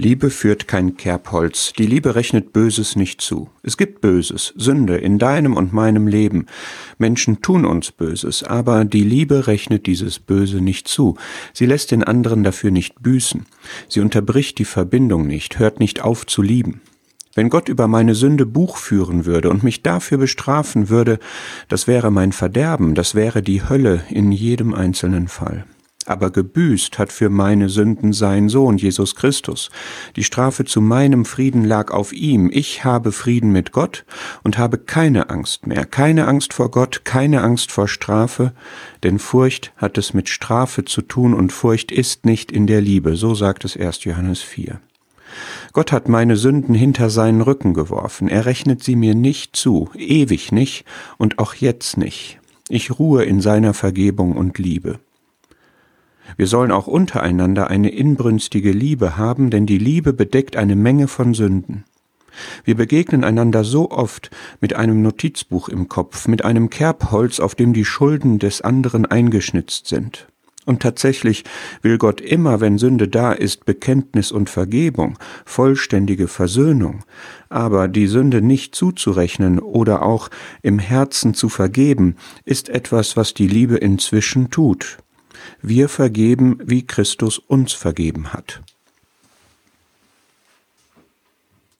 Liebe führt kein Kerbholz, die Liebe rechnet Böses nicht zu. Es gibt Böses, Sünde in deinem und meinem Leben. Menschen tun uns Böses, aber die Liebe rechnet dieses Böse nicht zu. Sie lässt den anderen dafür nicht büßen. Sie unterbricht die Verbindung nicht, hört nicht auf zu lieben. Wenn Gott über meine Sünde Buch führen würde und mich dafür bestrafen würde, das wäre mein Verderben, das wäre die Hölle in jedem einzelnen Fall aber gebüßt hat für meine Sünden sein Sohn Jesus Christus. Die Strafe zu meinem Frieden lag auf ihm. Ich habe Frieden mit Gott und habe keine Angst mehr, keine Angst vor Gott, keine Angst vor Strafe, denn Furcht hat es mit Strafe zu tun und Furcht ist nicht in der Liebe, so sagt es 1. Johannes 4. Gott hat meine Sünden hinter seinen Rücken geworfen, er rechnet sie mir nicht zu, ewig nicht und auch jetzt nicht. Ich ruhe in seiner Vergebung und Liebe. Wir sollen auch untereinander eine inbrünstige Liebe haben, denn die Liebe bedeckt eine Menge von Sünden. Wir begegnen einander so oft mit einem Notizbuch im Kopf, mit einem Kerbholz, auf dem die Schulden des anderen eingeschnitzt sind. Und tatsächlich will Gott immer, wenn Sünde da ist, Bekenntnis und Vergebung, vollständige Versöhnung. Aber die Sünde nicht zuzurechnen oder auch im Herzen zu vergeben, ist etwas, was die Liebe inzwischen tut. Wir vergeben, wie Christus uns vergeben hat.